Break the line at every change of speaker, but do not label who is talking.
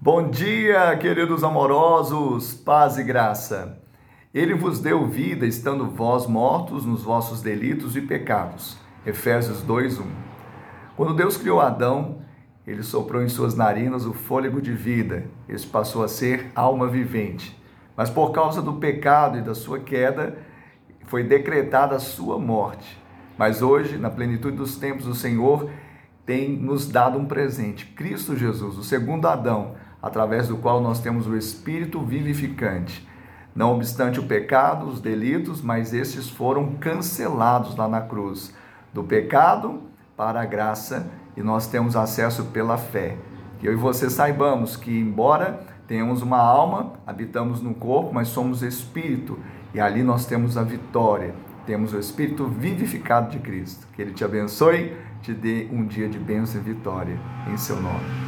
Bom dia, queridos amorosos, paz e graça. Ele vos deu vida, estando vós mortos nos vossos delitos e pecados. Efésios 2:1. Quando Deus criou Adão, ele soprou em suas narinas o fôlego de vida. Esse passou a ser alma vivente. Mas por causa do pecado e da sua queda, foi decretada a sua morte. Mas hoje, na plenitude dos tempos, o Senhor tem nos dado um presente, Cristo Jesus, o segundo Adão, através do qual nós temos o Espírito vivificante. Não obstante o pecado, os delitos, mas esses foram cancelados lá na cruz. Do pecado para a graça e nós temos acesso pela fé. Que eu e você saibamos que, embora tenhamos uma alma, habitamos no corpo, mas somos espírito e ali nós temos a vitória. Temos o espírito vivificado de Cristo. Que Ele te abençoe, te dê um dia de bênção e vitória em seu nome.